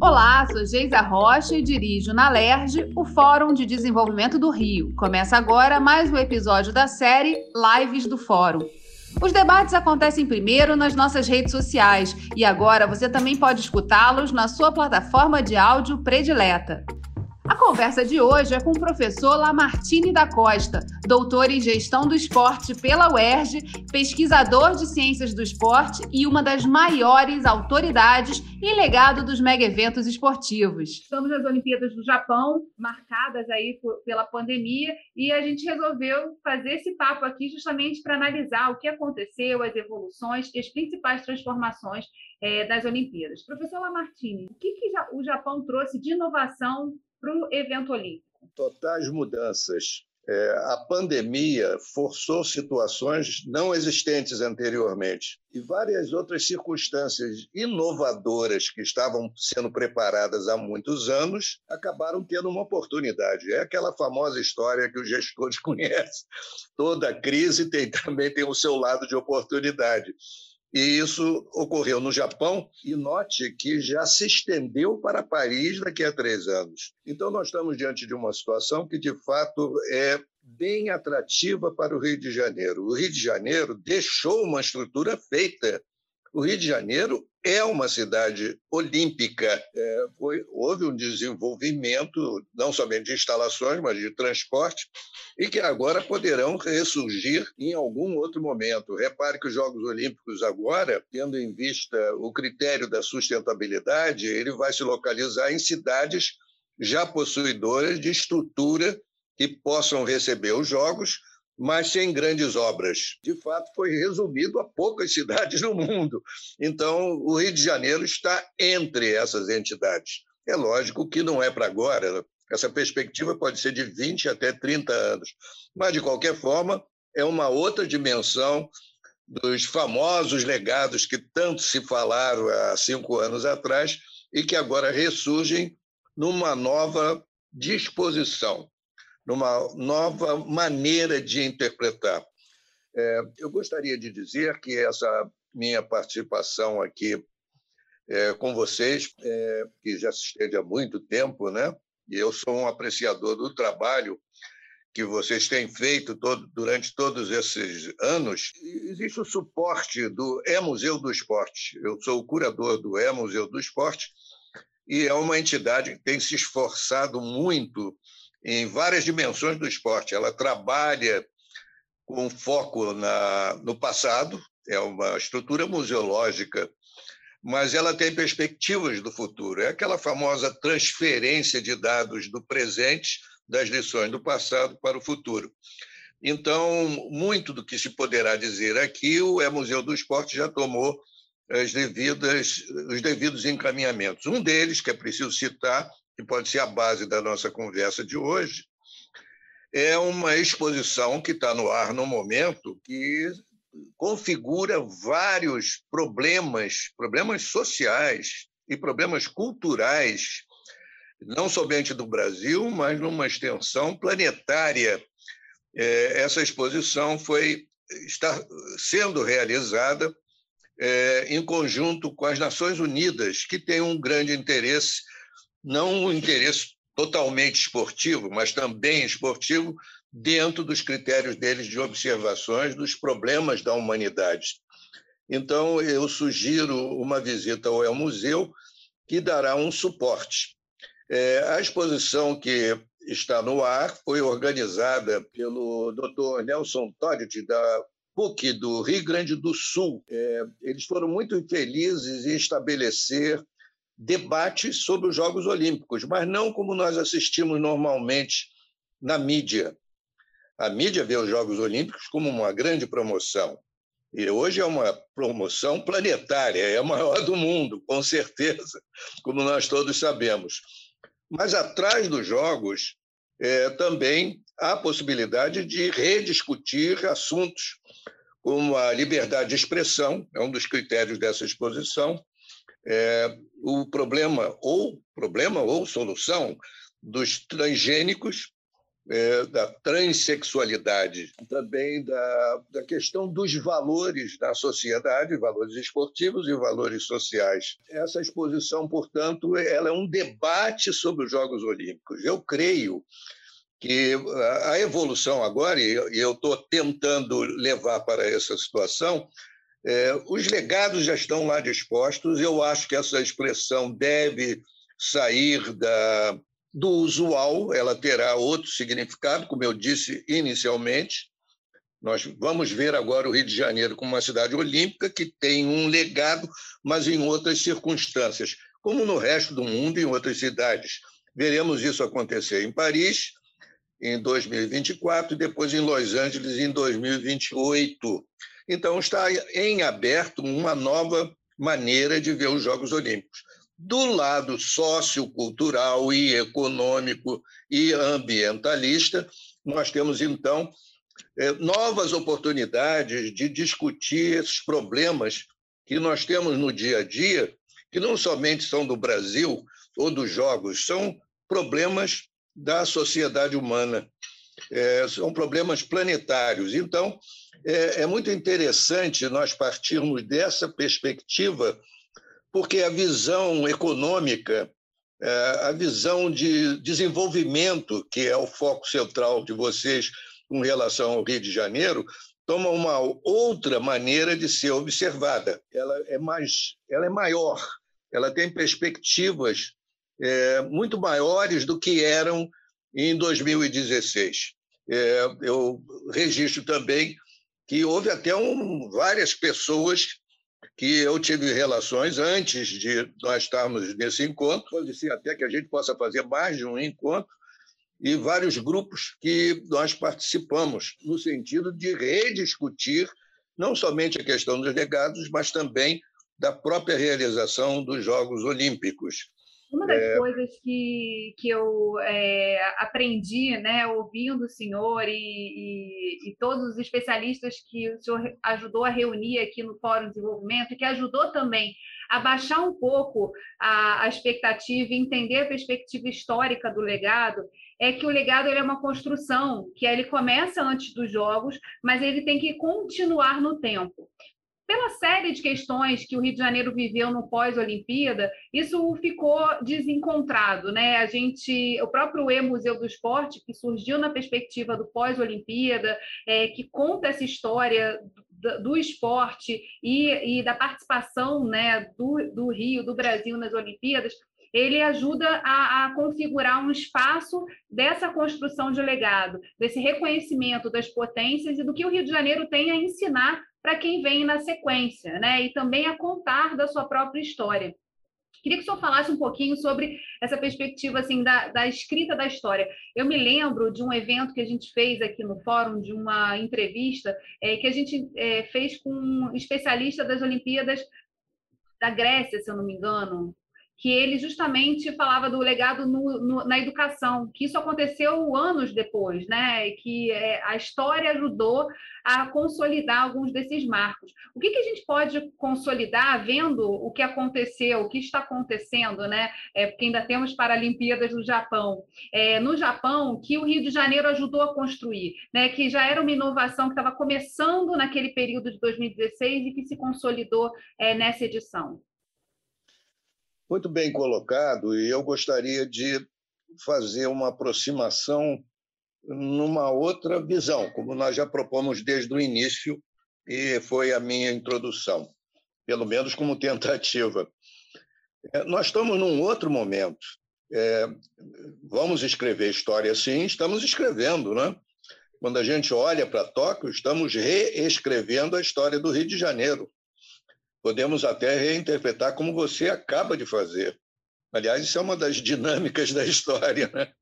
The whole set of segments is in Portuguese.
Olá, sou Geisa Rocha e dirijo na LERJ o Fórum de Desenvolvimento do Rio. Começa agora mais um episódio da série Lives do Fórum. Os debates acontecem primeiro nas nossas redes sociais e agora você também pode escutá-los na sua plataforma de áudio predileta. Conversa de hoje é com o professor Lamartine da Costa, doutor em gestão do esporte pela UERJ, pesquisador de ciências do esporte e uma das maiores autoridades em legado dos mega eventos esportivos. Estamos nas Olimpíadas do Japão, marcadas aí por, pela pandemia, e a gente resolveu fazer esse papo aqui justamente para analisar o que aconteceu, as evoluções e as principais transformações é, das Olimpíadas. Professor Lamartine, o que, que o Japão trouxe de inovação para o evento olímpico? Totais mudanças. É, a pandemia forçou situações não existentes anteriormente e várias outras circunstâncias inovadoras que estavam sendo preparadas há muitos anos acabaram tendo uma oportunidade. É aquela famosa história que os gestores conhecem. Toda crise tem, também tem o seu lado de oportunidade. E isso ocorreu no Japão, e note que já se estendeu para Paris daqui a três anos. Então, nós estamos diante de uma situação que, de fato, é bem atrativa para o Rio de Janeiro. O Rio de Janeiro deixou uma estrutura feita o Rio de Janeiro é uma cidade olímpica. É, foi, houve um desenvolvimento, não somente de instalações, mas de transporte, e que agora poderão ressurgir em algum outro momento. Repare que os Jogos Olímpicos, agora, tendo em vista o critério da sustentabilidade, ele vai se localizar em cidades já possuidoras de estrutura que possam receber os Jogos mas sem grandes obras. De fato, foi resumido a poucas cidades no mundo. Então, o Rio de Janeiro está entre essas entidades. É lógico que não é para agora, essa perspectiva pode ser de 20 até 30 anos, mas, de qualquer forma, é uma outra dimensão dos famosos legados que tanto se falaram há cinco anos atrás e que agora ressurgem numa nova disposição numa nova maneira de interpretar. É, eu gostaria de dizer que essa minha participação aqui é, com vocês, é, que já se estende há muito tempo, né? e eu sou um apreciador do trabalho que vocês têm feito todo, durante todos esses anos, existe o suporte do E-Museu do Esporte. Eu sou o curador do E-Museu do Esporte e é uma entidade que tem se esforçado muito em várias dimensões do esporte. Ela trabalha com foco na, no passado, é uma estrutura museológica, mas ela tem perspectivas do futuro. É aquela famosa transferência de dados do presente, das lições do passado para o futuro. Então, muito do que se poderá dizer aqui, o é Museu do Esporte já tomou as devidas, os devidos encaminhamentos. Um deles, que é preciso citar, que pode ser a base da nossa conversa de hoje, é uma exposição que está no ar no momento que configura vários problemas, problemas sociais e problemas culturais, não somente do Brasil, mas numa extensão planetária. É, essa exposição foi está sendo realizada é, em conjunto com as Nações Unidas, que tem um grande interesse não um interesse totalmente esportivo, mas também esportivo, dentro dos critérios deles de observações dos problemas da humanidade. Então, eu sugiro uma visita ao El Museu, que dará um suporte. É, a exposição que está no ar foi organizada pelo Dr. Nelson Todd, da PUC do Rio Grande do Sul. É, eles foram muito felizes em estabelecer debates sobre os Jogos Olímpicos, mas não como nós assistimos normalmente na mídia. A mídia vê os Jogos Olímpicos como uma grande promoção. E hoje é uma promoção planetária, é a maior do mundo, com certeza, como nós todos sabemos. Mas atrás dos Jogos é, também há a possibilidade de rediscutir assuntos como a liberdade de expressão, é um dos critérios dessa exposição, é, o problema ou problema ou solução dos transgênicos é, da transexualidade, também da, da questão dos valores da sociedade, valores esportivos e valores sociais. Essa exposição, portanto, ela é um debate sobre os Jogos Olímpicos. Eu creio que a evolução agora, e eu estou tentando levar para essa situação, é, os legados já estão lá dispostos. Eu acho que essa expressão deve sair da, do usual, ela terá outro significado, como eu disse inicialmente. Nós vamos ver agora o Rio de Janeiro como uma cidade olímpica que tem um legado, mas em outras circunstâncias, como no resto do mundo, em outras cidades. Veremos isso acontecer em Paris em 2024 e depois em Los Angeles em 2028. Então, está em aberto uma nova maneira de ver os Jogos Olímpicos do lado sociocultural e econômico e ambientalista, nós temos, então, é, novas oportunidades de discutir esses problemas que nós temos no dia a dia, que não somente são do Brasil ou dos Jogos, são problemas da sociedade humana, é, são problemas planetários. Então, é, é muito interessante nós partirmos dessa perspectiva porque a visão econômica, é, a visão de desenvolvimento, que é o foco central de vocês com relação ao Rio de Janeiro, toma uma outra maneira de ser observada. Ela é mais, ela é maior, ela tem perspectivas é, muito maiores do que eram em 2016. É, eu registro também que houve até um, várias pessoas que eu tive relações antes de nós estarmos nesse encontro, pode até que a gente possa fazer mais de um encontro, e vários grupos que nós participamos, no sentido de rediscutir não somente a questão dos legados, mas também da própria realização dos Jogos Olímpicos. Uma das é... coisas que, que eu é, aprendi, né, ouvindo o senhor e, e, e, todos os especialistas que o senhor ajudou a reunir aqui no Fórum de Desenvolvimento, que ajudou também a baixar um pouco a, a expectativa e entender a perspectiva histórica do legado, é que o legado ele é uma construção, que ele começa antes dos jogos, mas ele tem que continuar no tempo pela série de questões que o Rio de Janeiro viveu no pós-Olimpíada, isso ficou desencontrado, né? A gente, o próprio E-Museu do Esporte, que surgiu na perspectiva do pós-Olimpíada, é, que conta essa história do, do esporte e, e, da participação né, do, do Rio, do Brasil nas Olimpíadas, ele ajuda a, a, configurar um espaço dessa construção de legado, desse reconhecimento das potências e do que o Rio de Janeiro tem a ensinar para quem vem na sequência, né? E também a contar da sua própria história. Queria que o senhor falasse um pouquinho sobre essa perspectiva assim da, da, escrita da história. Eu me lembro de um evento que a gente fez aqui no fórum, de uma entrevista é, que a gente é, fez com um especialista das Olimpíadas da Grécia, se eu não me engano, que ele justamente falava do legado no, no, na educação, que isso aconteceu anos depois, né? Que é, a história ajudou a consolidar alguns desses marcos. O que, que, a gente pode consolidar vendo o que aconteceu, o que está acontecendo, né? É, porque ainda temos Paralimpíadas no Japão. É, no Japão, que o Rio de Janeiro ajudou a construir, né? Que já era uma inovação que estava começando naquele período de 2016 e que se consolidou é, nessa edição. Muito bem colocado, e eu gostaria de fazer uma aproximação numa outra visão, como nós já propomos desde o início, e foi a minha introdução, pelo menos como tentativa. É, nós estamos num outro momento. É, vamos escrever história, sim, estamos escrevendo, né? Quando a gente olha para Tóquio, estamos reescrevendo a história do Rio de Janeiro. Podemos até reinterpretar como você acaba de fazer. Aliás, isso é uma das dinâmicas da história. Né?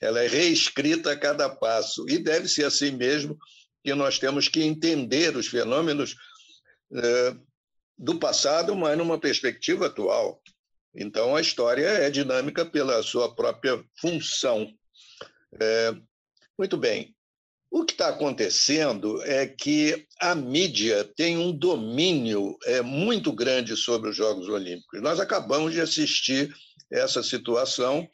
Ela é reescrita a cada passo. E deve ser assim mesmo que nós temos que entender os fenômenos eh, do passado, mas numa perspectiva atual. Então, a história é dinâmica pela sua própria função. É, muito bem. O que está acontecendo é que a mídia tem um domínio é, muito grande sobre os Jogos Olímpicos. Nós acabamos de assistir essa situação.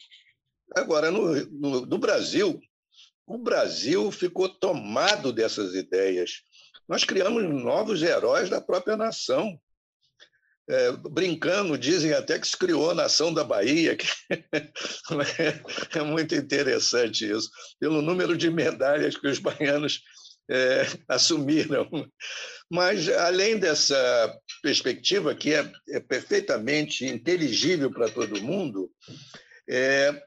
Agora, no, no, no Brasil, o Brasil ficou tomado dessas ideias. Nós criamos novos heróis da própria nação. É, brincando, dizem até que se criou a nação da Bahia. Que é, muito interessante isso, pelo número de medalhas que os baianos é, assumiram. Mas, além dessa perspectiva, que é, é perfeitamente inteligível para todo mundo, é,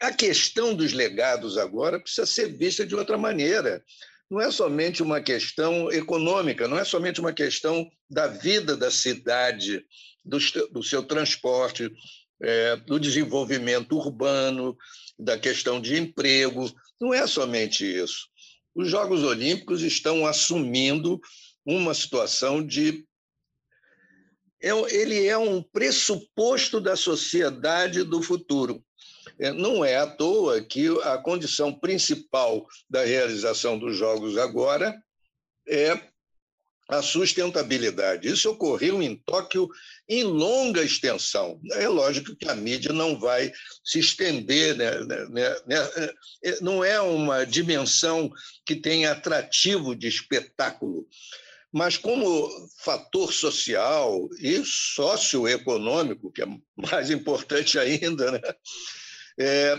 a questão dos legados agora precisa ser vista de outra maneira. Não é somente uma questão econômica, não é somente uma questão da vida da cidade, do, do seu transporte, é, do desenvolvimento urbano, da questão de emprego. Não é somente isso. Os Jogos Olímpicos estão assumindo uma situação de. É ele é um pressuposto da sociedade do futuro. É, não é à toa que a condição principal da realização dos Jogos agora é a sustentabilidade. Isso ocorreu em Tóquio em longa extensão. É lógico que a mídia não vai se estender, né, né, né, né é, não é uma dimensão que tem atrativo de espetáculo. Mas, como fator social e socioeconômico, que é mais importante ainda, né? É,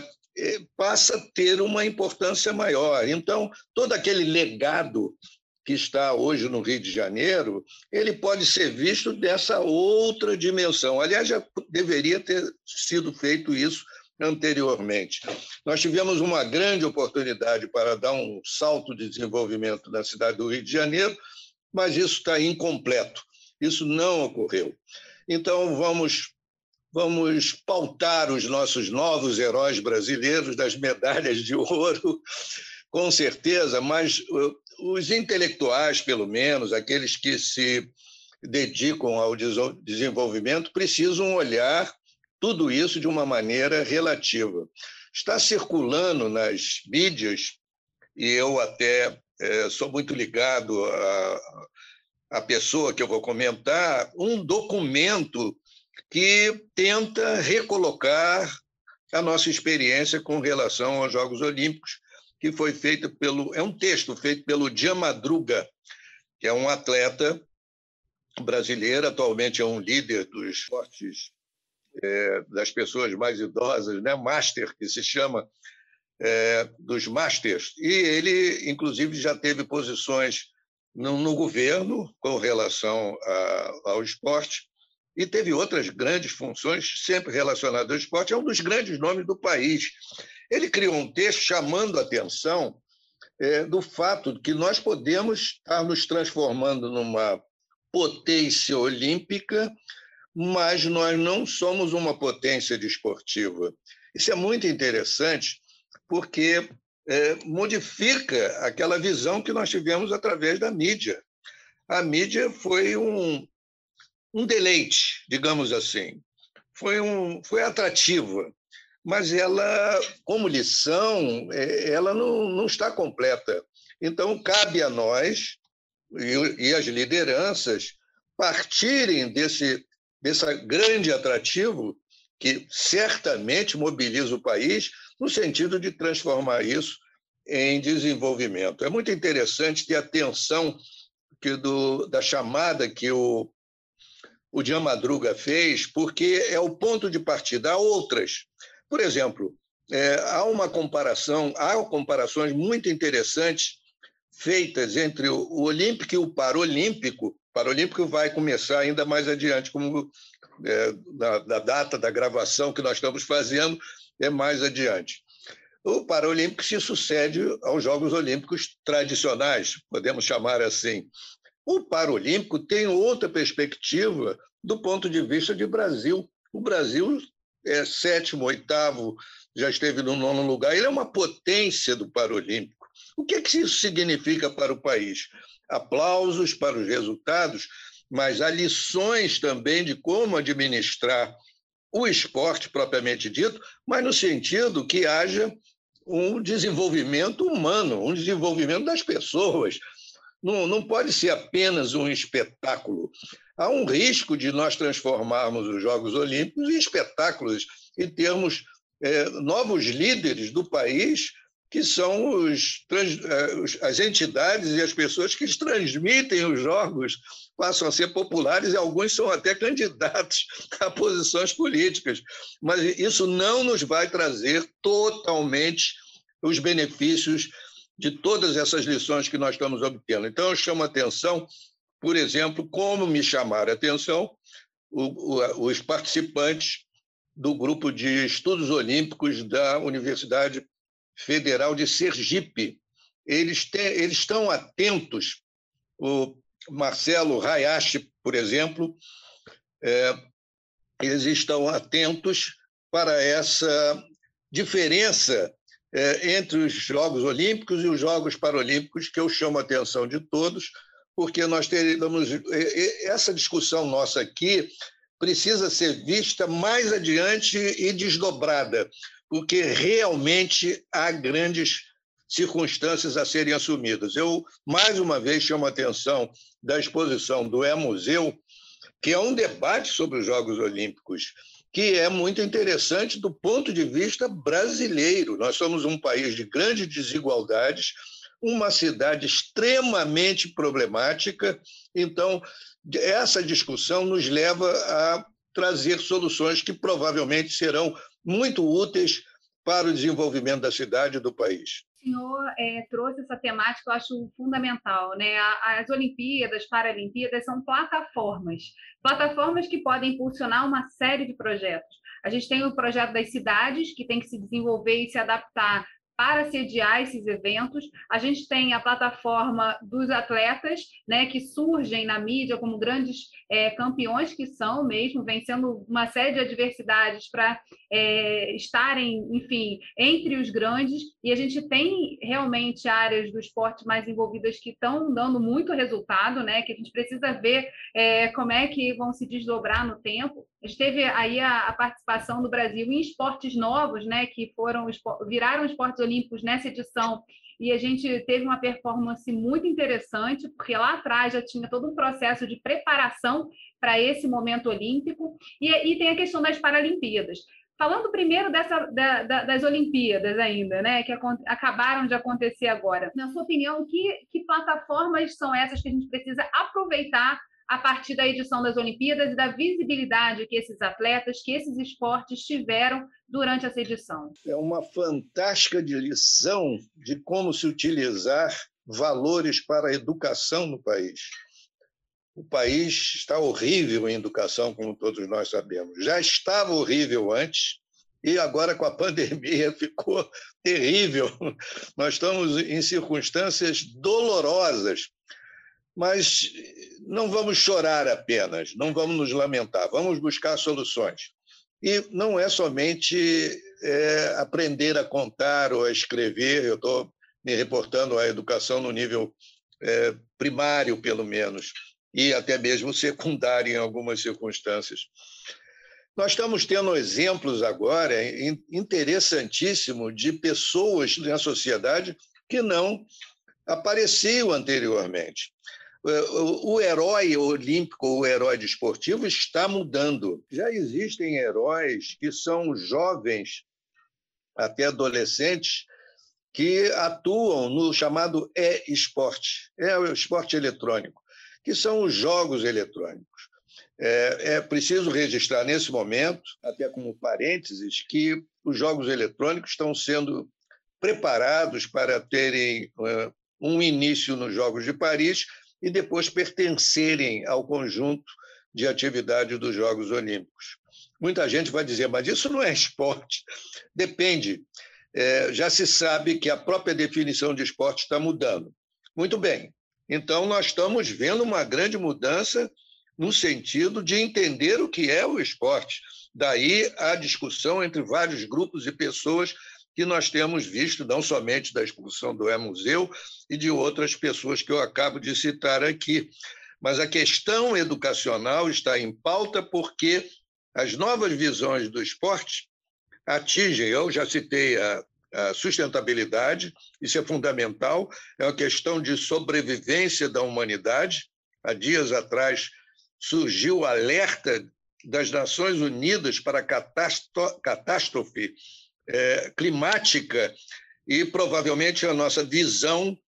passa a ter uma importância maior. Então, todo aquele legado que está hoje no Rio de Janeiro, ele pode ser visto dessa outra dimensão. Aliás, já deveria ter sido feito isso anteriormente. Nós tivemos uma grande oportunidade para dar um salto de desenvolvimento na cidade do Rio de Janeiro, mas isso está incompleto. Isso não ocorreu. Então, vamos vamos pautar os nossos novos heróis brasileiros das medalhas de ouro, com certeza, mas uh, os intelectuais, pelo menos, aqueles que se dedicam ao desenvolvimento, precisam olhar tudo isso de uma maneira relativa. Está circulando nas mídias, e eu até é, sou muito ligado à, à pessoa que eu vou comentar, um documento que tenta recolocar a nossa experiência com relação aos Jogos Olímpicos, que foi feito pelo. É um texto feito pelo Diamadruga, que é um atleta brasileiro, atualmente é um líder dos esportes é, das pessoas mais idosas, né? Master, que se chama, é, dos Masters. E ele, inclusive, já teve posições no, no governo com relação a, ao esporte e teve outras grandes funções sempre relacionadas ao esporte, é um dos grandes nomes do país. Ele criou um texto chamando a atenção é, do fato de que nós podemos estar nos transformando numa potência olímpica, mas nós não somos uma potência desportiva. Isso é muito interessante, porque é, modifica aquela visão que nós tivemos através da mídia. A mídia foi um, um deleite, digamos assim. Foi, um, foi atrativa, mas ela, como lição, é, ela não, não está completa. Então, cabe a nós e, e as lideranças partirem desse, desse grande atrativo que certamente mobiliza o país no sentido de transformar isso em desenvolvimento. É muito interessante ter atenção que do, da chamada que o o Jean Madruga fez, porque é o ponto de partida. Há outras. Por exemplo, é, há uma comparação, há comparações muito interessantes feitas entre o Olímpico e o Paralímpico. O Paralímpico vai começar ainda mais adiante, como é, na, na data da gravação que nós estamos fazendo, é mais adiante. O Paralímpico se sucede aos Jogos Olímpicos tradicionais, podemos chamar assim. O Paralímpico tem outra perspectiva do ponto de vista de Brasil. O Brasil é sétimo, oitavo, já esteve no nono lugar. Ele é uma potência do Paralímpico. O que, é que isso significa para o país? Aplausos para os resultados, mas há lições também de como administrar o esporte propriamente dito, mas no sentido que haja um desenvolvimento humano, um desenvolvimento das pessoas, não, não pode ser apenas um espetáculo. Há um risco de nós transformarmos os Jogos Olímpicos em espetáculos e termos é, novos líderes do país que são os, eh, as entidades e as pessoas que transmitem os jogos passam a ser populares e alguns são até candidatos a posições políticas. Mas isso não nos vai trazer totalmente os benefícios de todas essas lições que nós estamos obtendo. Então, eu chamo a atenção, por exemplo, como me chamaram a atenção os participantes do grupo de estudos olímpicos da Universidade Federal de Sergipe. Eles, têm, eles estão atentos, o Marcelo Hayashi, por exemplo, é, eles estão atentos para essa diferença é, entre os Jogos Olímpicos e os Jogos Paralímpicos, que eu chamo a atenção de todos, porque nós teremos essa discussão nossa aqui precisa ser vista mais adiante e desdobrada, porque realmente há grandes circunstâncias a serem assumidas. Eu, mais uma vez, chamo a atenção da exposição do E-Museu, que é um debate sobre os Jogos Olímpicos, que é muito interessante do ponto de vista brasileiro. Nós somos um país de grandes desigualdades, uma cidade extremamente problemática, então essa discussão nos leva a trazer soluções que provavelmente serão muito úteis para o desenvolvimento da cidade e do país. Senhor é, trouxe essa temática, eu acho fundamental. Né? As Olimpíadas, Paralimpíadas são plataformas plataformas que podem impulsionar uma série de projetos. A gente tem o projeto das cidades, que tem que se desenvolver e se adaptar para sediar esses eventos. A gente tem a plataforma dos atletas, né, que surgem na mídia como grandes é, campeões que são mesmo, vencendo uma série de adversidades para é, estarem, enfim, entre os grandes. E a gente tem realmente áreas do esporte mais envolvidas que estão dando muito resultado, né, que a gente precisa ver é, como é que vão se desdobrar no tempo. A gente teve aí a, a, participação do Brasil em esportes novos, né, que foram viraram esportes olímpicos nessa edição, e a gente teve uma performance muito interessante, porque lá atrás já tinha todo um processo de preparação para esse momento olímpico, e, e, tem a questão das Paralimpíadas. Falando primeiro dessa, da, da, das Olimpíadas ainda, né, que acabaram de acontecer agora. Na sua opinião, que, que plataformas são essas que a gente precisa aproveitar a partir da edição das Olimpíadas e da visibilidade que esses atletas, que esses esportes tiveram durante essa edição. É uma fantástica lição de como se utilizar valores para a educação no país. O país está horrível em educação, como todos nós sabemos. Já estava horrível antes, e agora com a pandemia ficou terrível. Nós estamos em circunstâncias dolorosas mas não vamos chorar apenas, não vamos nos lamentar, vamos buscar soluções. E não é somente é, aprender a contar ou a escrever, eu estou me reportando à educação no nível é, primário, pelo menos, e até mesmo secundário em algumas circunstâncias. Nós estamos tendo exemplos agora interessantíssimos de pessoas na sociedade que não apareciam anteriormente o herói olímpico, o herói desportivo está mudando. Já existem heróis que são jovens, até adolescentes, que atuam no chamado e-esporte, é o esporte eletrônico, que são os jogos eletrônicos. É, é, preciso registrar nesse momento, até como parênteses, que os jogos eletrônicos estão sendo preparados para terem uh, um início nos Jogos de Paris, e depois pertencerem ao conjunto de atividade dos Jogos Olímpicos. Muita gente vai dizer, mas isso não é esporte. Depende. É, já se sabe que a própria definição de esporte está mudando. Muito bem. Então, nós estamos vendo uma grande mudança no sentido de entender o que é o esporte. Daí a discussão entre vários grupos e pessoas que nós temos visto, não somente da expulsão do E-Museu e de outras pessoas que eu acabo de citar aqui. Mas a questão educacional está em pauta porque as novas visões do esporte atingem, eu já citei a, a sustentabilidade, isso é fundamental, é uma questão de sobrevivência da humanidade. Há dias atrás surgiu o alerta das Nações Unidas para a catástrofe é, climática e provavelmente a nossa visão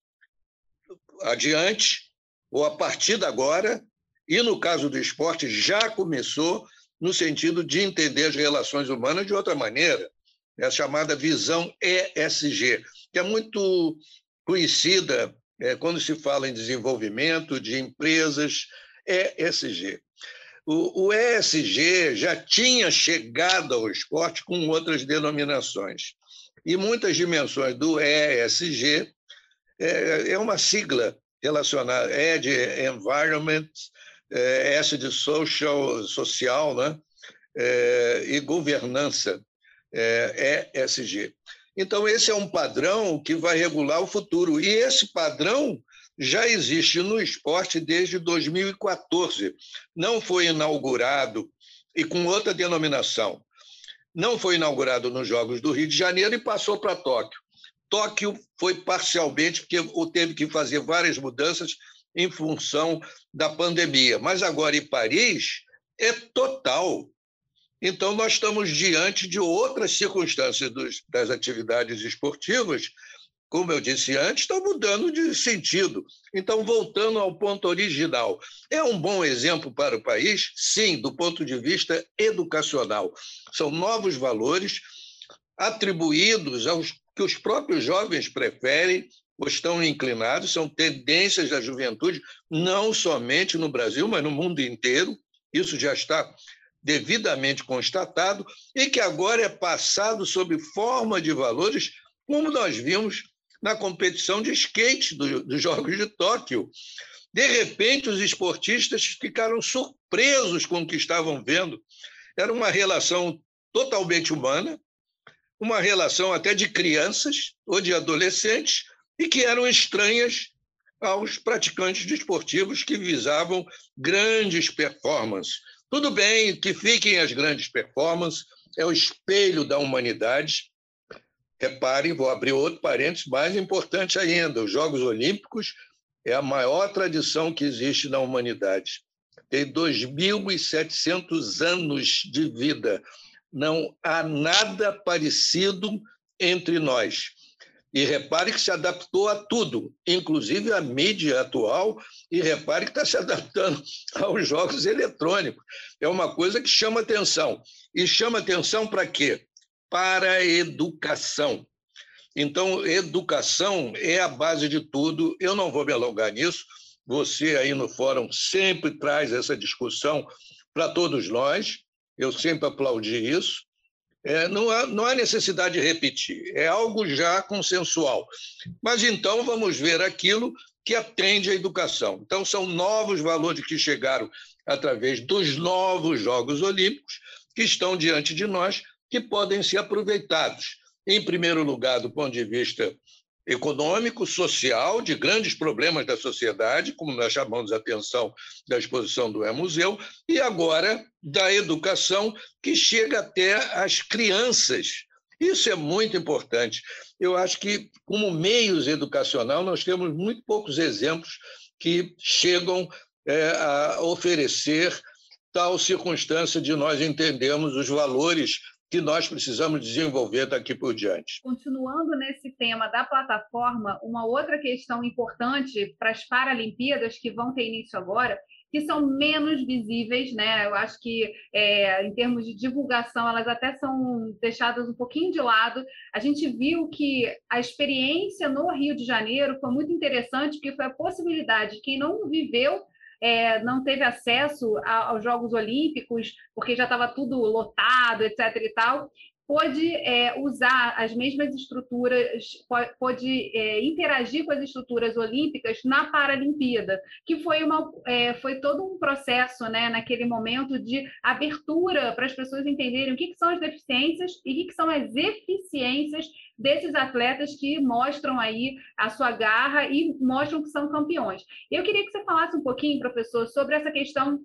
adiante, ou a partir de agora, e no caso do esporte, já começou no sentido de entender as relações humanas de outra maneira, é a chamada visão ESG, que é muito conhecida é, quando se fala em desenvolvimento de empresas, ESG. O, o ESG já tinha chegado ao esporte com outras denominações. E muitas dimensões do ESG é, é uma sigla relacionada, E de Environment, é, S de Social, social né? É, e governança, é, ESG. Então, esse é um padrão que vai regular o futuro. E esse padrão já existe no esporte desde 2014. Não foi inaugurado e com outra denominação. Não foi inaugurado nos Jogos do Rio de Janeiro e passou para Tóquio. Tóquio foi parcialmente, porque teve que fazer várias mudanças em função da pandemia. Mas agora em Paris é total. Então, nós estamos diante de outras circunstâncias dos, das atividades esportivas, como eu disse antes, estão mudando de sentido. Então, voltando ao ponto original, é um bom exemplo para o país? Sim, do ponto de vista educacional. São novos valores atribuídos aos que os próprios jovens preferem ou estão inclinados, são tendências da juventude, não somente no Brasil, mas no mundo inteiro. Isso já está devidamente constatado e que agora é passado sob forma de valores, como nós vimos na competição de skate do, dos Jogos de Tóquio. De repente, os esportistas ficaram surpresos com o que estavam vendo. Era uma relação totalmente humana, uma relação até de crianças ou de adolescentes, e que eram estranhas aos praticantes desportivos que visavam grandes performances. Tudo bem que fiquem as grandes performances, é o espelho da humanidade. Reparem, vou abrir outro parênteses mais importante ainda: os Jogos Olímpicos é a maior tradição que existe na humanidade. Tem 2.700 anos de vida. Não há nada parecido entre nós. E repare que se adaptou a tudo, inclusive a mídia atual, e repare que está se adaptando aos jogos eletrônicos. É uma coisa que chama atenção. E chama atenção para quê? Para a educação. Então, educação é a base de tudo. Eu não vou me alongar nisso. Você aí no fórum sempre traz essa discussão para todos nós. Eu sempre aplaudi isso. É, não, há, não há necessidade de repetir, é algo já consensual. Mas então vamos ver aquilo que atende à educação. Então, são novos valores que chegaram através dos novos Jogos Olímpicos, que estão diante de nós, que podem ser aproveitados. Em primeiro lugar, do ponto de vista econômico, social, de grandes problemas da sociedade, como nós chamamos a atenção da exposição do E-Museu, e agora da educação, que chega até as crianças. Isso é muito importante. Eu acho que, como meios educacional, nós temos muito poucos exemplos que chegam é, a oferecer tal circunstância de nós entendermos os valores que nós precisamos desenvolver daqui por diante. Continuando nesse tema da plataforma, uma outra questão importante para as Paralimpíadas que vão ter início agora, que são menos visíveis, né? Eu acho que é, em termos de divulgação elas até são deixadas um pouquinho de lado. A gente viu que a experiência no Rio de Janeiro foi muito interessante, porque foi a possibilidade de quem não viveu é, não teve acesso a, aos Jogos Olímpicos, porque já estava tudo lotado, etc. e tal, pôde é, usar as mesmas estruturas, pôde é, interagir com as estruturas olímpicas na Paralimpíada, que foi, uma, é, foi todo um processo, né, naquele momento de abertura para as pessoas entenderem o que, que são as deficiências e o que, que são as eficiências desses atletas que mostram aí a sua garra e mostram que são campeões. Eu queria que você falasse um pouquinho, professor, sobre essa questão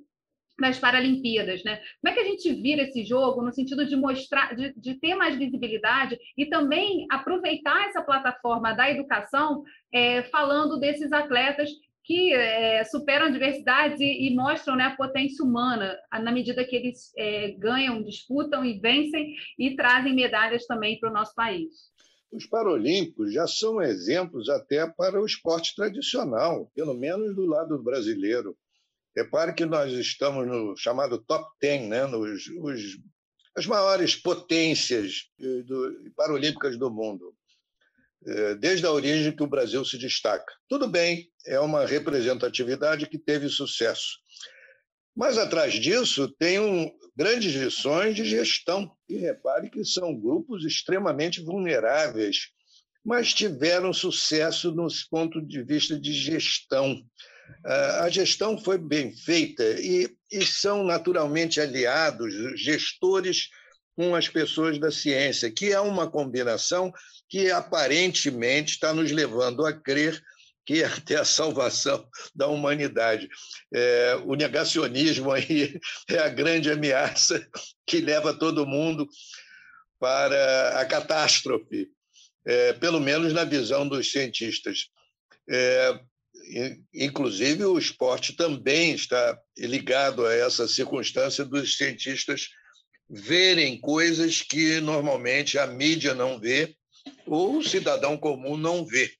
nas Paralimpíadas, né? Como é que a gente vira esse jogo no sentido de mostrar, de, de ter mais visibilidade e também aproveitar essa plataforma da educação, é, falando desses atletas que é, superam adversidades e, e, mostram né, a potência humana na medida que eles é, ganham, disputam e vencem e trazem medalhas também para o nosso país. Os Paralímpicos já são exemplos até para o esporte tradicional, pelo menos do lado brasileiro. Repare que nós estamos no chamado top 10, né? Nos, os, as maiores potências eh, do, paralímpicas do mundo, eh, desde a origem que o Brasil se destaca. Tudo bem, é uma representatividade que teve sucesso. Mas atrás disso tem um, grandes lições de gestão. E repare que são grupos extremamente vulneráveis, mas tiveram sucesso no ponto de vista de gestão. A gestão foi bem feita e, e são naturalmente aliados, gestores com as pessoas da ciência, que é uma combinação que aparentemente está nos levando a crer que é até a salvação da humanidade. É, o negacionismo aí é a grande ameaça que leva todo mundo para a catástrofe, é, pelo menos na visão dos cientistas. É, inclusive, o esporte também está ligado a essa circunstância dos cientistas verem coisas que normalmente a mídia não vê ou o cidadão comum não vê.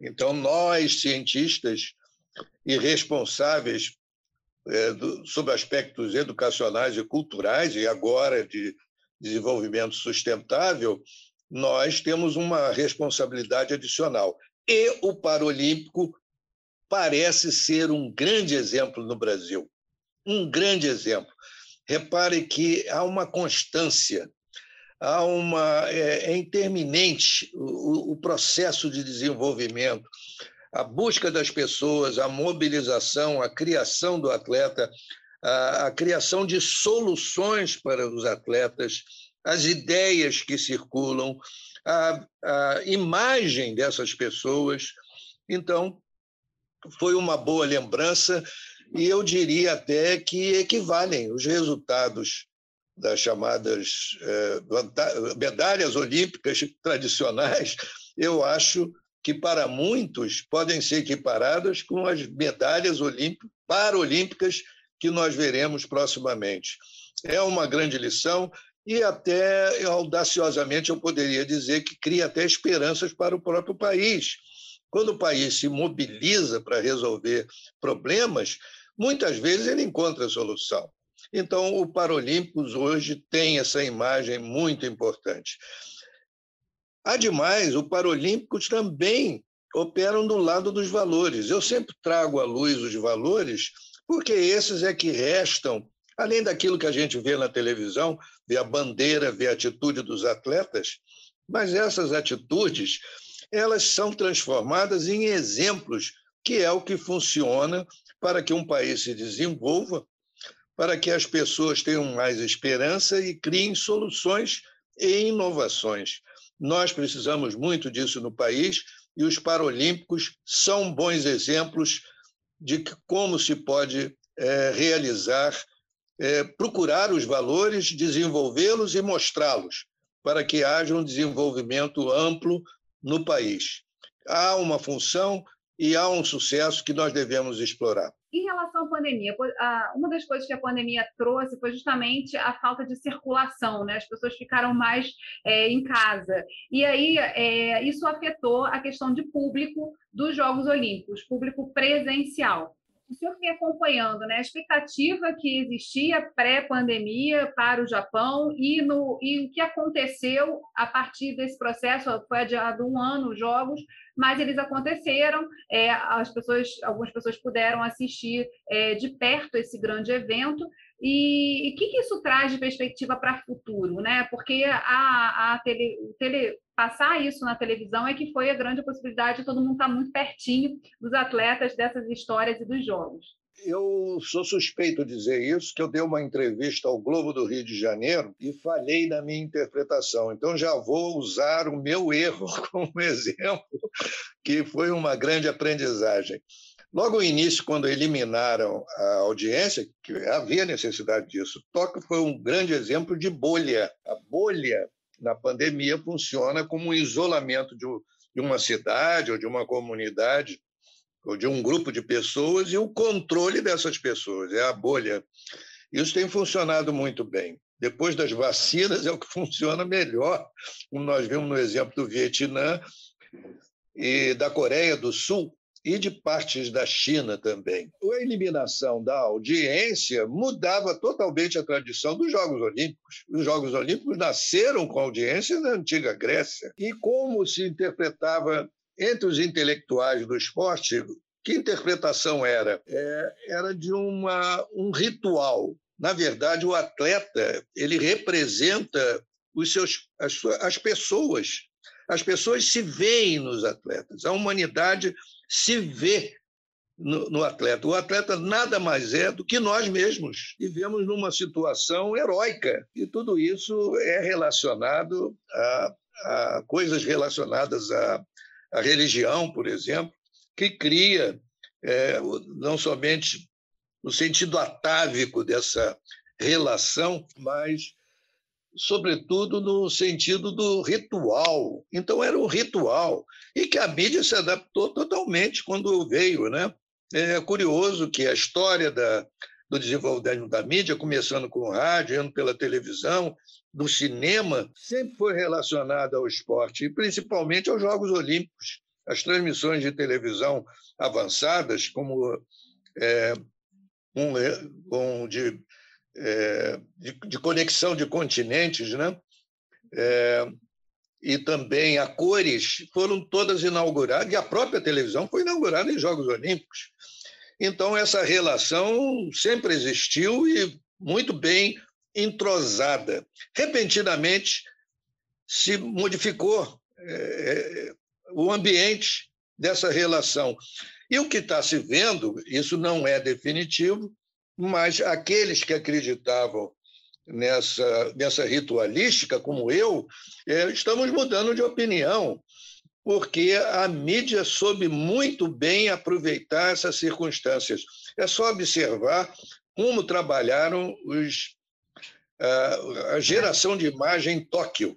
Então, nós, cientistas e responsáveis é, do, sobre aspectos educacionais e culturais, e agora de desenvolvimento sustentável, nós temos uma responsabilidade adicional. E o Paralímpico parece ser um grande exemplo no Brasil. Um grande exemplo. Repare que há uma constância há uma é, é interminente o, o processo de desenvolvimento, a busca das pessoas, a mobilização, a criação do atleta, a, a criação de soluções para os atletas, as ideias que circulam, a, a imagem dessas pessoas. Então, foi uma boa lembrança e eu diria até que equivalem os resultados das chamadas eh, medalhas olímpicas tradicionais, eu acho que para muitos podem ser equiparadas com as medalhas olímpicas, paralímpicas que nós veremos proximamente. É uma grande lição e até audaciosamente eu poderia dizer que cria até esperanças para o próprio país. Quando o país se mobiliza para resolver problemas, muitas vezes ele encontra solução. Então, o Paralímpicos hoje tem essa imagem muito importante. Ademais, o Paralímpicos também operam do lado dos valores. Eu sempre trago à luz os valores, porque esses é que restam, além daquilo que a gente vê na televisão, vê a bandeira, vê a atitude dos atletas, mas essas atitudes, elas são transformadas em exemplos, que é o que funciona para que um país se desenvolva para que as pessoas tenham mais esperança e criem soluções e inovações. Nós precisamos muito disso no país e os Paralímpicos são bons exemplos de como se pode é, realizar, é, procurar os valores, desenvolvê-los e mostrá-los, para que haja um desenvolvimento amplo no país. Há uma função e há um sucesso que nós devemos explorar. Em relação à pandemia, uma das coisas que a pandemia trouxe foi justamente a falta de circulação, né? As pessoas ficaram mais é, em casa. E aí é, isso afetou a questão de público dos Jogos Olímpicos, público presencial o senhor vem acompanhando né, a expectativa que existia pré-pandemia para o Japão e, no, e o que aconteceu a partir desse processo, foi adiado um ano os Jogos, mas eles aconteceram, é, as pessoas, algumas pessoas puderam assistir é, de perto esse grande evento, e o que, que, isso traz de perspectiva para o futuro? Né? Porque a, a tele, tele, passar isso na televisão é que foi a grande possibilidade de todo mundo estar muito pertinho dos atletas, dessas histórias e dos jogos. Eu sou suspeito de dizer isso, que eu dei uma entrevista ao Globo do Rio de Janeiro e falhei na minha interpretação. Então já vou usar o meu erro como exemplo, que foi uma grande aprendizagem. Logo no início, quando eliminaram a audiência, que havia necessidade disso, Tóquio foi um grande exemplo de bolha. A bolha na pandemia funciona como um isolamento de uma cidade ou de uma comunidade ou de um grupo de pessoas e o controle dessas pessoas, é a bolha. Isso tem funcionado muito bem. depois das vacinas, é o que funciona melhor, como nós vimos no exemplo do Vietnã e da Coreia do Sul e de partes da China também. A eliminação da audiência mudava totalmente a tradição dos Jogos Olímpicos. Os Jogos Olímpicos nasceram com audiência na antiga Grécia. E como se interpretava entre os intelectuais do esporte, que interpretação era? É, era de uma, um ritual. Na verdade, o atleta ele representa os seus, as, as pessoas. As pessoas se veem nos atletas. A humanidade se vê no, no, atleta. O atleta nada mais é do que nós mesmos. Vivemos numa situação heróica. E tudo isso é relacionado a, a coisas relacionadas à, à, religião, por exemplo, que cria é, não somente no sentido atávico dessa relação, mas sobretudo no sentido do ritual. Então, era um ritual, e que a mídia se adaptou totalmente quando veio. Né? É curioso que a história da, do desenvolvimento da mídia, começando com o rádio, indo pela televisão, do cinema, sempre foi relacionada ao esporte, e principalmente aos Jogos Olímpicos. As transmissões de televisão avançadas, como é, um, um de é, de, de, conexão de continentes, né? É, e também a cores foram todas inauguradas, e a própria televisão foi inaugurada em Jogos Olímpicos. Então, essa relação sempre existiu e muito bem entrosada. Repentinamente, se modificou é, o ambiente dessa relação. E o que está se vendo, isso não é definitivo, mas aqueles que acreditavam nessa, nessa ritualística, como eu, é, estamos mudando de opinião, porque a mídia soube muito bem aproveitar essas circunstâncias. É só observar como trabalharam os, a geração de imagem em Tóquio.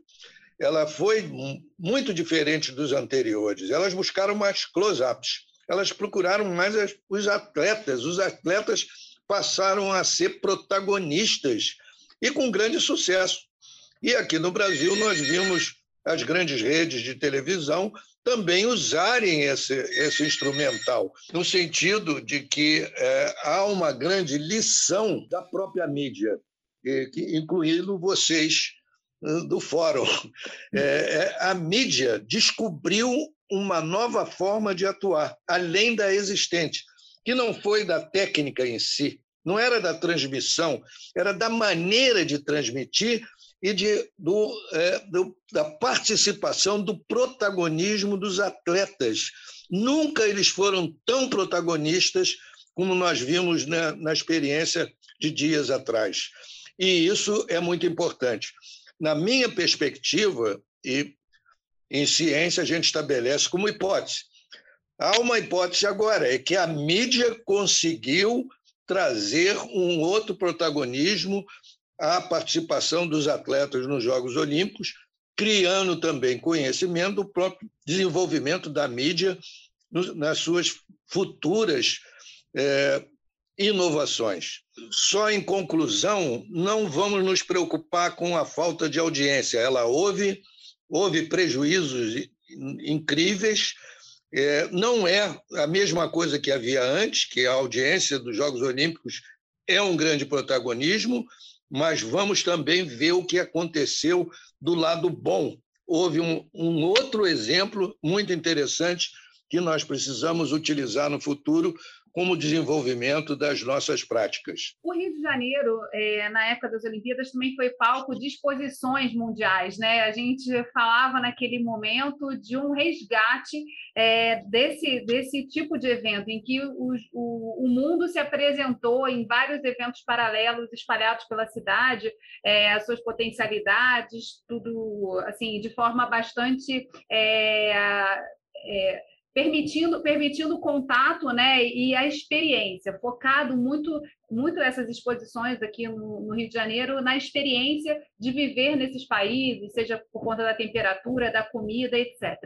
Ela foi muito diferente dos anteriores. Elas buscaram mais close-ups. Elas procuraram mais os atletas. Os atletas passaram a ser protagonistas e com grande sucesso. E aqui no Brasil nós vimos as grandes redes de televisão também usarem esse, esse instrumental, no sentido de que é, há uma grande lição da própria mídia, que, incluindo vocês do fórum. É, é, a mídia descobriu uma nova forma de atuar, além da existente que não foi da técnica em si, não era da transmissão, era da maneira de transmitir e de, do, é, do, da participação, do protagonismo dos atletas. Nunca eles foram tão protagonistas como nós vimos na, na experiência de dias atrás. E isso é muito importante. Na minha perspectiva, e em ciência a gente estabelece como hipótese, Há uma hipótese agora, é que a mídia conseguiu trazer um outro protagonismo à participação dos atletas nos Jogos Olímpicos, criando também conhecimento do próprio desenvolvimento da mídia nas suas futuras é, inovações. Só em conclusão, não vamos nos preocupar com a falta de audiência. Ela houve, houve prejuízos incríveis, é, não é a mesma coisa que havia antes, que a audiência dos Jogos Olímpicos é um grande protagonismo, mas vamos também ver o que aconteceu do lado bom. Houve um, um outro exemplo muito interessante que nós precisamos utilizar no futuro como desenvolvimento das nossas práticas. O Rio de Janeiro, é, na época das Olimpíadas, também foi palco de exposições mundiais. Né? A gente falava naquele momento de um resgate é, desse, desse tipo de evento, em que o, o, o, mundo se apresentou em vários eventos paralelos espalhados pela cidade, é, as suas potencialidades, tudo assim, de forma bastante. É, é permitindo permitindo o contato né, e a experiência, focado muito muito essas exposições aqui no, no, Rio de Janeiro na experiência de viver nesses países, seja por conta da temperatura, da comida, etc.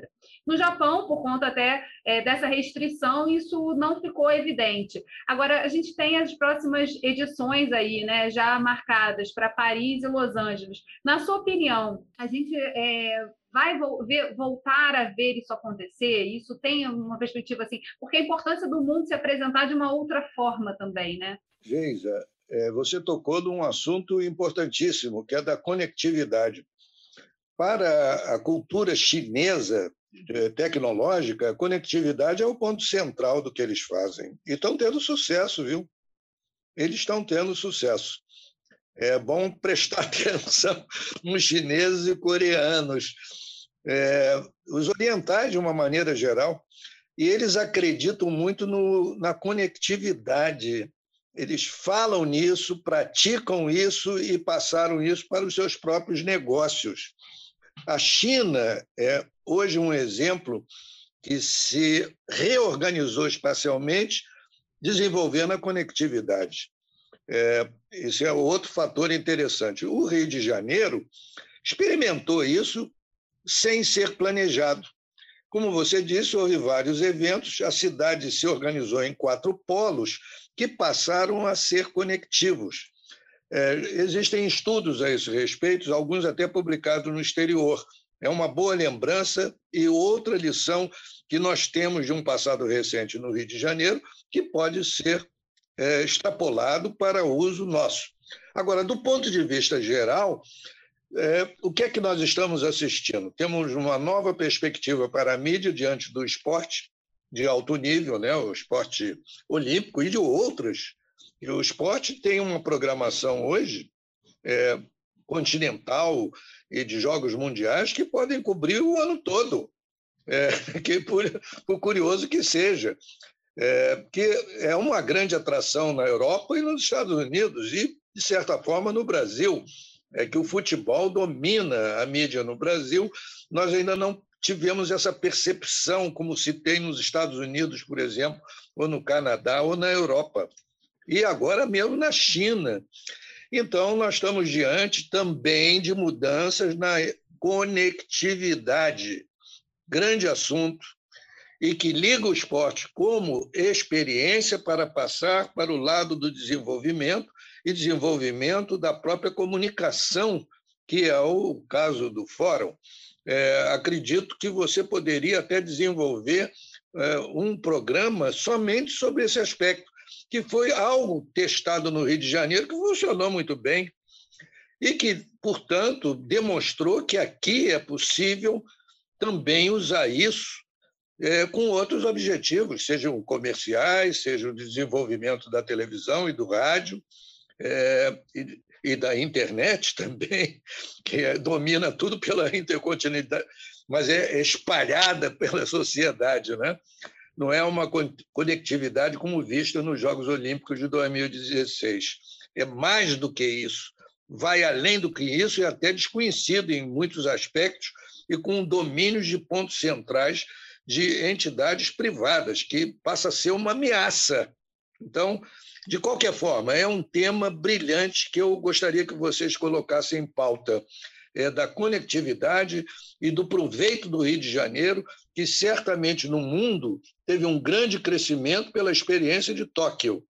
No Japão, por conta até é, dessa restrição, isso não ficou evidente. Agora, a gente tem as próximas edições aí, né, já marcadas para Paris e Los Angeles. Na sua opinião, a gente é, vai ver, voltar a ver isso acontecer? Isso tem uma perspectiva assim, porque a importância do mundo se apresentar de uma outra forma também, né? Geisa, é, você tocou num assunto importantíssimo, que é da conectividade. Para a cultura chinesa é, tecnológica, a conectividade é o ponto central do que eles fazem. E estão tendo sucesso, viu? Eles estão tendo sucesso. É bom prestar atenção nos chineses e coreanos, é, os orientais, de uma maneira geral, e eles acreditam muito no, na conectividade eles falam nisso, praticam isso e passaram isso para os seus próprios negócios. A China é hoje um exemplo que se reorganizou espacialmente, desenvolvendo a conectividade. É, esse é outro fator interessante. O Rio de Janeiro experimentou isso sem ser planejado. Como você disse, houve vários eventos, a cidade se organizou em quatro polos que passaram a ser conectivos. É, existem estudos a esse respeito, alguns até publicados no exterior. É uma boa lembrança e outra lição que nós temos de um passado recente no Rio de Janeiro, que pode ser é, extrapolado para uso nosso. Agora, do ponto de vista geral, é, o que é que nós estamos assistindo? Temos uma nova perspectiva para a mídia diante do esporte, de alto nível, né? o esporte olímpico e de outros. E o esporte tem uma programação hoje é, continental e de jogos mundiais que podem cobrir o ano todo, é, que por, por, curioso que seja, é, que é uma grande atração na Europa e nos Estados Unidos e de certa forma no Brasil é que o futebol domina a mídia no Brasil. Nós ainda não tivemos essa percepção, como se tem nos Estados Unidos, por exemplo, ou no Canadá, ou na Europa, e agora mesmo na China. Então, nós estamos diante também de mudanças na conectividade, grande assunto, e que liga o esporte como experiência para passar para o lado do desenvolvimento e desenvolvimento da própria comunicação, que é o caso do fórum. É, acredito que você poderia até desenvolver é, um programa somente sobre esse aspecto, que foi algo testado no Rio de Janeiro que funcionou muito bem e que, portanto, demonstrou que aqui é possível também usar isso é, com outros objetivos, sejam comerciais, seja o desenvolvimento da televisão e do rádio, é, e, e da internet também, que é, domina tudo pela intercontinentalidade, mas é, é espalhada pela sociedade, né? não é uma conectividade como vista nos Jogos Olímpicos de 2016. É mais do que isso, vai além do que isso e até desconhecido em muitos aspectos e com domínios de pontos centrais de entidades privadas, que passa a ser uma ameaça. Então, de qualquer forma, é um tema brilhante que eu gostaria que vocês colocassem em pauta. É, da conectividade e do proveito do Rio de Janeiro, que certamente no mundo teve um grande crescimento pela experiência de Tóquio.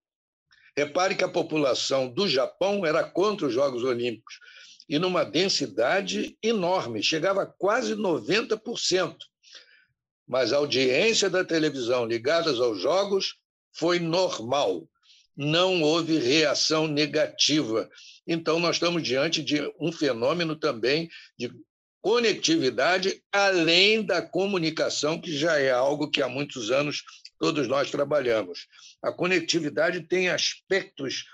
Repare que a população do Japão era contra os Jogos Olímpicos e numa densidade enorme, chegava a quase 90%. Mas a audiência da televisão ligadas aos Jogos foi normal não houve reação negativa. Então, nós estamos diante de um fenômeno também de conectividade, além da comunicação, que já é algo que há muitos anos todos nós trabalhamos. A conectividade tem aspectos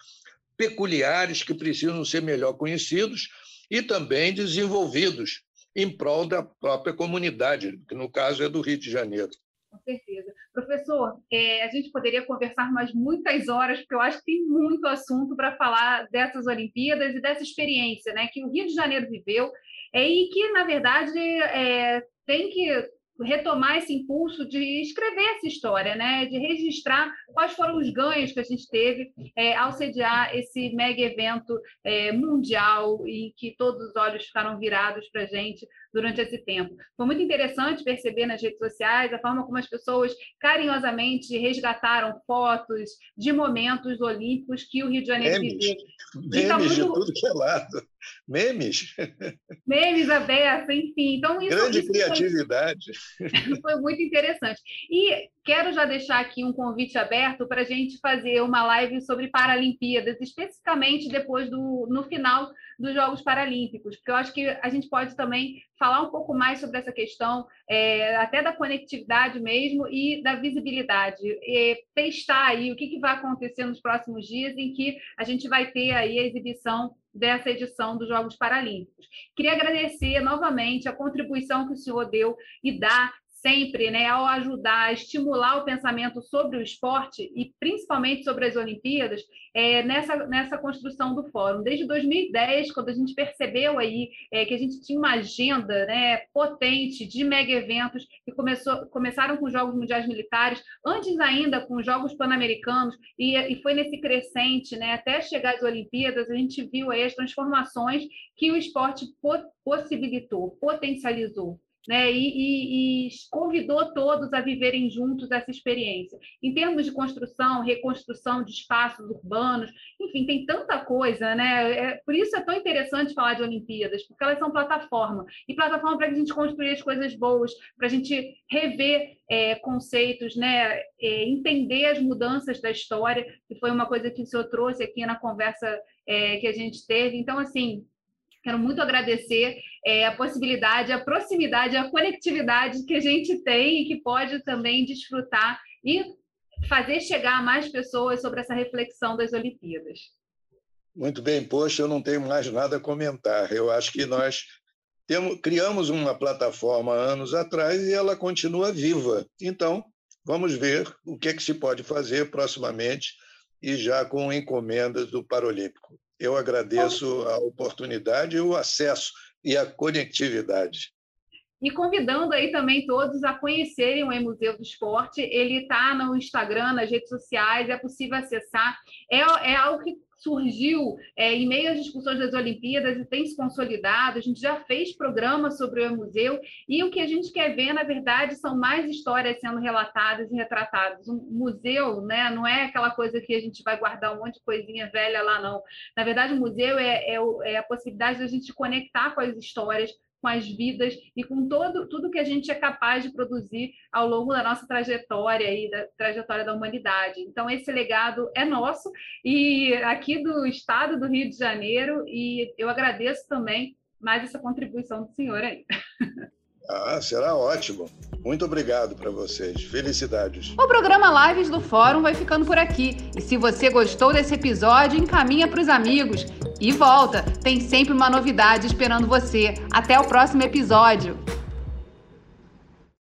peculiares que precisam ser melhor conhecidos e também desenvolvidos em prol da própria comunidade, que no caso é do Rio de Janeiro. Com certeza. Professor, é, a gente poderia conversar mais muitas horas, porque eu acho que tem muito assunto para falar dessas Olimpíadas e dessa experiência né, que o Rio de Janeiro viveu é, e que, na verdade, é, tem que retomar esse impulso de escrever essa história, né? de registrar quais foram os ganhos que a gente teve é, ao sediar esse mega evento é, mundial e que todos os olhos ficaram virados para a gente durante esse tempo. Foi muito interessante perceber nas redes sociais a forma como as pessoas carinhosamente resgataram fotos de momentos olímpicos que o Rio de Janeiro Memes. viveu. Memes tá muito... de tudo que é lado. Memes. Memes abertos, enfim. Então, isso, Grande isso criatividade. Foi, foi muito interessante. E quero já deixar aqui um convite aberto para a gente fazer uma live sobre Paralimpíadas, especificamente depois do no final dos Jogos Paralímpicos, porque eu acho que a gente pode também falar um pouco mais sobre essa questão, é, até da conectividade mesmo e da visibilidade, e testar aí o que, que vai acontecer nos próximos dias em que a gente vai ter aí a exibição dessa edição dos Jogos Paralímpicos. Queria agradecer novamente a contribuição que o senhor deu e dá sempre, né, ao ajudar a estimular o pensamento sobre o esporte e principalmente sobre as Olimpíadas, é, nessa, nessa construção do fórum. Desde 2010, quando a gente percebeu aí é, que a gente tinha uma agenda né, potente de mega eventos que começou, começaram com os Jogos Mundiais Militares, antes ainda com os Jogos Pan-Americanos, e, e foi nesse crescente, né, até chegar às Olimpíadas, a gente viu aí as transformações que o esporte possibilitou, potencializou né, e, e, e, convidou todos a viverem juntos essa experiência. Em termos de construção, reconstrução de espaços urbanos, enfim, tem tanta coisa, né? É, por isso é tão interessante falar de Olimpíadas, porque elas são plataforma e plataforma para a gente construir as coisas boas, para a gente rever é, conceitos, né? É, entender as mudanças da história, que foi uma coisa que o senhor trouxe aqui na conversa é, que a gente teve. Então, assim, Quero muito agradecer é, a possibilidade, a proximidade, a conectividade que a gente tem e que pode também desfrutar e fazer chegar a mais pessoas sobre essa reflexão das Olimpíadas. Muito bem, poxa, eu não tenho mais nada a comentar. Eu acho que nós temos, criamos uma plataforma anos atrás e ela continua viva. Então, vamos ver o que, é que se pode fazer proximamente e já com encomendas do Paralímpico. Eu agradeço a oportunidade, o acesso e a conectividade. E convidando aí também todos a conhecerem o E-Museu do Esporte. Ele está no Instagram, nas redes sociais, é possível acessar. É, é algo que surgiu é, em meio às discussões das Olimpíadas e tem se consolidado. A gente já fez programas sobre o museu e o que a gente quer ver, na verdade, são mais histórias sendo relatadas e retratadas. Um museu, né, não é aquela coisa que a gente vai guardar um monte de coisinha velha lá, não. Na verdade, o museu é, é, é a possibilidade da gente conectar com as histórias com as vidas e com todo, tudo que a gente é capaz de produzir ao longo da nossa trajetória e da trajetória da humanidade. Então, esse legado é nosso e aqui do estado do Rio de Janeiro, e eu agradeço também mais essa contribuição do senhor aí. Ah, será ótimo. Muito obrigado para vocês. Felicidades. O programa Lives do Fórum vai ficando por aqui. E se você gostou desse episódio, encaminha para os amigos. E volta, tem sempre uma novidade esperando você. Até o próximo episódio.